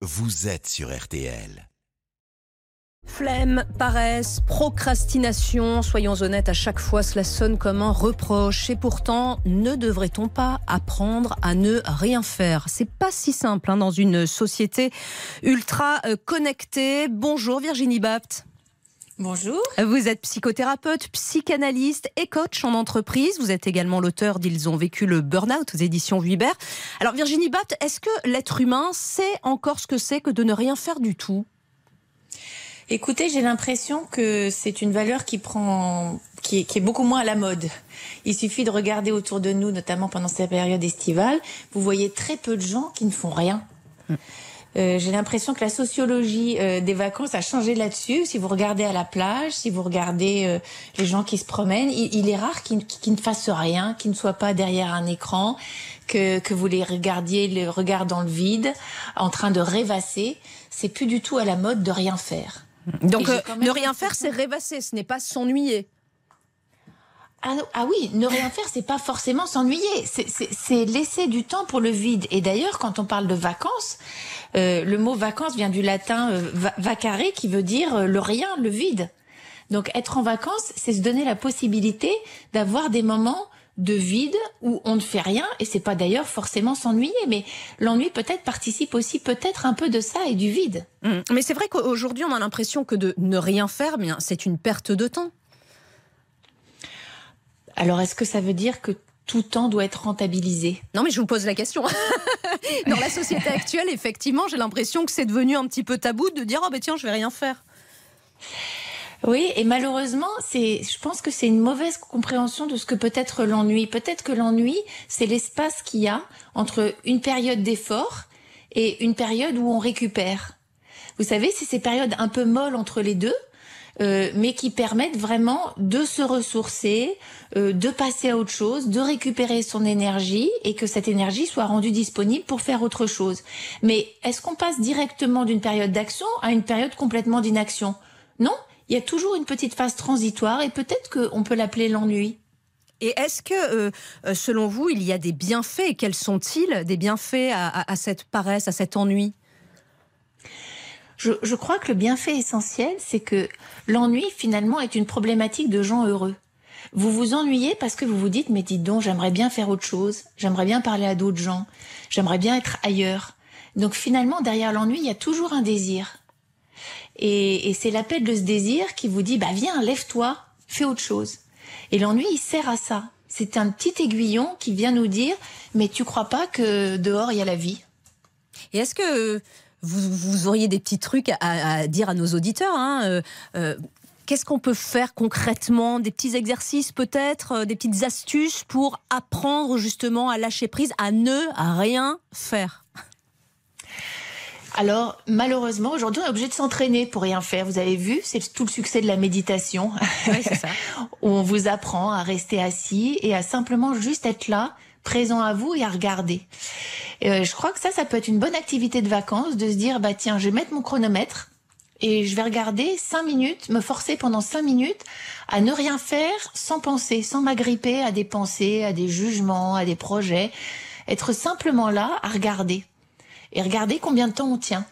vous êtes sur RTL. Flemme, paresse, procrastination, soyons honnêtes, à chaque fois cela sonne comme un reproche. Et pourtant, ne devrait-on pas apprendre à ne rien faire? C'est pas si simple hein, dans une société ultra euh, connectée. Bonjour Virginie Bapt. Bonjour. Vous êtes psychothérapeute, psychanalyste et coach en entreprise. Vous êtes également l'auteur d'Ils ont vécu le burn-out aux éditions Vuibert. Alors Virginie Bapt, est-ce que l'être humain sait encore ce que c'est que de ne rien faire du tout? Écoutez, j'ai l'impression que c'est une valeur qui prend, qui est, beaucoup moins à la mode. Il suffit de regarder autour de nous, notamment pendant cette période estivale. Vous voyez très peu de gens qui ne font rien. Euh, j'ai l'impression que la sociologie euh, des vacances a changé là-dessus. Si vous regardez à la plage, si vous regardez euh, les gens qui se promènent, il, est rare qu'ils ne fassent rien, qu'ils ne soient pas derrière un écran, que, que vous les regardiez le regard dans le vide, en train de rêvasser. C'est plus du tout à la mode de rien faire. Donc ne rien faire, c'est rêvasser, ce n'est pas s'ennuyer. Ah, ah, oui, ne rien faire, c'est pas forcément s'ennuyer, c'est laisser du temps pour le vide. Et d'ailleurs, quand on parle de vacances, euh, le mot vacances vient du latin euh, vacare, qui veut dire euh, le rien, le vide. Donc être en vacances, c'est se donner la possibilité d'avoir des moments de vide où on ne fait rien et c'est pas d'ailleurs forcément s'ennuyer mais l'ennui peut-être participe aussi peut-être un peu de ça et du vide. Mmh. Mais c'est vrai qu'aujourd'hui on a l'impression que de ne rien faire bien c'est une perte de temps. Alors, est-ce que ça veut dire que tout temps doit être rentabilisé? Non, mais je vous pose la question. Dans la société actuelle, effectivement, j'ai l'impression que c'est devenu un petit peu tabou de dire oh ben tiens, je vais rien faire. Oui, et malheureusement, c'est, je pense que c'est une mauvaise compréhension de ce que peut être l'ennui. Peut-être que l'ennui, c'est l'espace qu'il y a entre une période d'effort et une période où on récupère. Vous savez, c'est ces périodes un peu molles entre les deux euh, mais qui permettent vraiment de se ressourcer, euh, de passer à autre chose, de récupérer son énergie et que cette énergie soit rendue disponible pour faire autre chose. Mais est-ce qu'on passe directement d'une période d'action à une période complètement d'inaction? Non, il y a toujours une petite phase transitoire et peut-être qu'on peut l'appeler l'ennui. Et est-ce que, euh, selon vous, il y a des bienfaits? Quels sont-ils des bienfaits à cette paresse, à cet ennui? Je, je crois que le bienfait essentiel, c'est que l'ennui, finalement, est une problématique de gens heureux. Vous vous ennuyez parce que vous vous dites, mais dites donc, j'aimerais bien faire autre chose, j'aimerais bien parler à d'autres gens, j'aimerais bien être ailleurs. Donc finalement, derrière l'ennui, il y a toujours un désir. Et, et c'est l'appel de ce désir qui vous dit, bah viens, lève-toi, fais autre chose. Et l'ennui, il sert à ça. C'est un petit aiguillon qui vient nous dire, mais tu crois pas que dehors, il y a la vie Et est-ce que vous, auriez des petits trucs à, dire à nos auditeurs. Hein, euh, euh, qu'est-ce qu'on peut faire concrètement Des petits exercices peut-être, euh, des petites astuces pour apprendre justement à lâcher prise, à ne rien faire? Alors, malheureusement, aujourd'hui, on est obligé de s'entraîner pour rien faire. Vous avez vu, c'est tout le succès de la méditation. Oui, c'est ça. on vous apprend à rester assis et à simplement juste être là, présent à vous et à regarder. Euh, je crois que ça, ça peut être une bonne activité de vacances, de se dire, bah tiens, je vais mettre mon chronomètre et je vais regarder cinq minutes, me forcer pendant cinq minutes à ne rien faire sans penser, sans m'agripper à des pensées, à des jugements, à des projets. Être simplement là à regarder et regarder combien de temps on tient.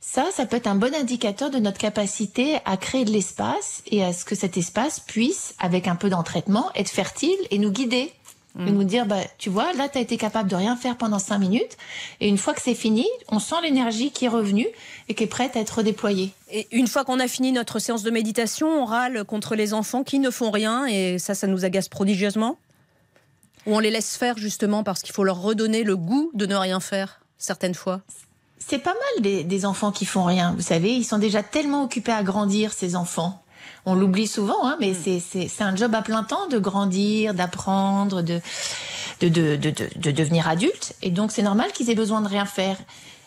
Ça, ça peut être un bon indicateur de notre capacité à créer de l'espace et à ce que cet espace puisse, avec un peu d'entraînement, être fertile et nous guider et nous dire, bah, tu vois, là, tu as été capable de rien faire pendant cinq minutes. Et une fois que c'est fini, on sent l'énergie qui est revenue et qui est prête à être déployée. Et une fois qu'on a fini notre séance de méditation, on râle contre les enfants qui ne font rien et ça, ça nous agace prodigieusement? Ou on les laisse faire justement parce qu'il faut leur redonner le goût de ne rien faire, certaines fois? C'est pas mal des, des, enfants qui font rien. Vous savez, ils sont déjà tellement occupés à grandir, ces enfants on l'oublie souvent, hein, mais mm. c'est un job à plein temps de grandir, d'apprendre, de de, de, de, de, devenir adulte. Et donc, c'est normal qu'ils aient besoin de rien faire.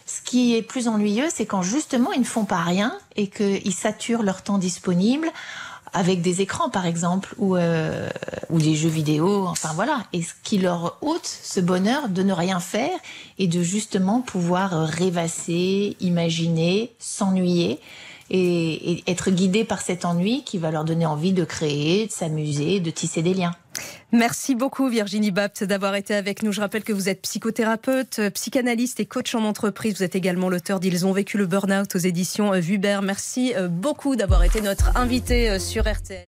Ce qui est plus ennuyeux, c'est quand justement ils ne font pas rien et qu'ils saturent leur temps disponible avec des écrans par exemple ou euh, ou des jeux vidéo enfin voilà et ce qui leur ôte ce bonheur de ne rien faire et de justement pouvoir rêvasser imaginer s'ennuyer et, être guidés par cet ennui qui va leur donner envie de créer, de s'amuser, de tisser des liens. Merci beaucoup Virginie Bapt d'avoir été avec nous. Je rappelle que vous êtes psychothérapeute, psychanalyste et coach en entreprise. Vous êtes également l'auteur d'Ils ont vécu le burn-out aux éditions Vuber. Merci beaucoup d'avoir été notre invité sur RTL.